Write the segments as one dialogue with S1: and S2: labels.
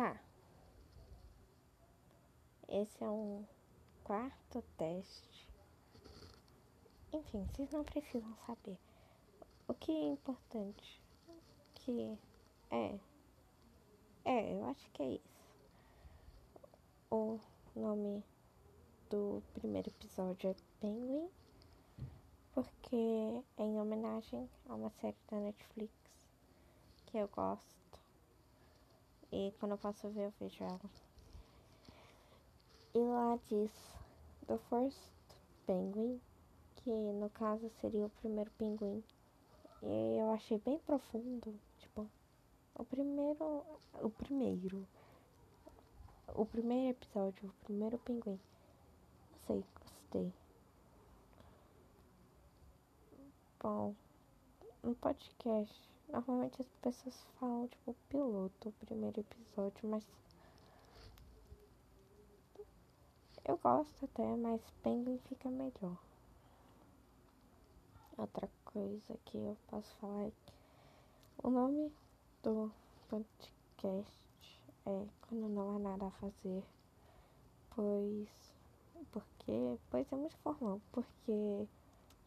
S1: Tá. Esse é um quarto teste. Enfim, vocês não precisam saber. O que é importante? Que é. É, eu acho que é isso. O nome do primeiro episódio é Penguin, porque é em homenagem a uma série da Netflix que eu gosto. E quando eu posso ver, eu vejo ela. E lá diz The First Penguin, que no caso seria o primeiro pinguim. E eu achei bem profundo, tipo, o primeiro, o primeiro, o primeiro episódio, o primeiro pinguim. Não sei, gostei. Bom, no podcast, normalmente as pessoas falam, tipo, piloto, primeiro episódio, mas eu gosto até, mas Penguin fica melhor. Outra coisa que eu posso falar é que o nome do podcast é Quando Não Há Nada a Fazer, pois. Porque. Pois é muito formal, porque.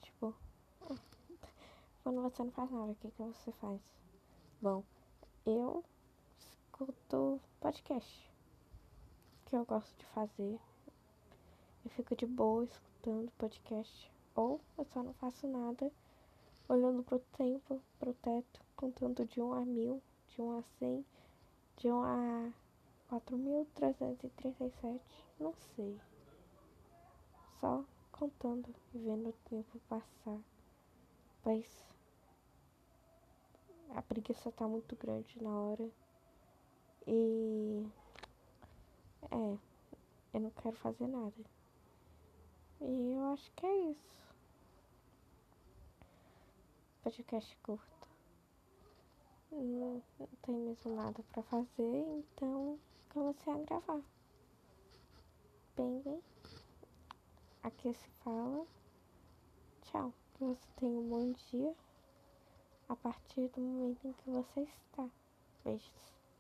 S1: Tipo. Quando você não faz nada, o que, que você faz? Bom, eu escuto podcast que eu gosto de fazer. Eu fico de boa escutando podcast. Ou eu só não faço nada, olhando pro tempo, pro teto, contando de 1 a 1000, de 1 a 100, de 1 a 4337, não sei. Só contando e vendo o tempo passar. A preguiça tá muito grande na hora. E é, eu não quero fazer nada. E eu acho que é isso podcast curto. Não, não tem mesmo nada para fazer, então comecei a gravar. Bem, aqui se fala. Tchau. Que você tenha um bom dia a partir do momento em que você está. Beijos.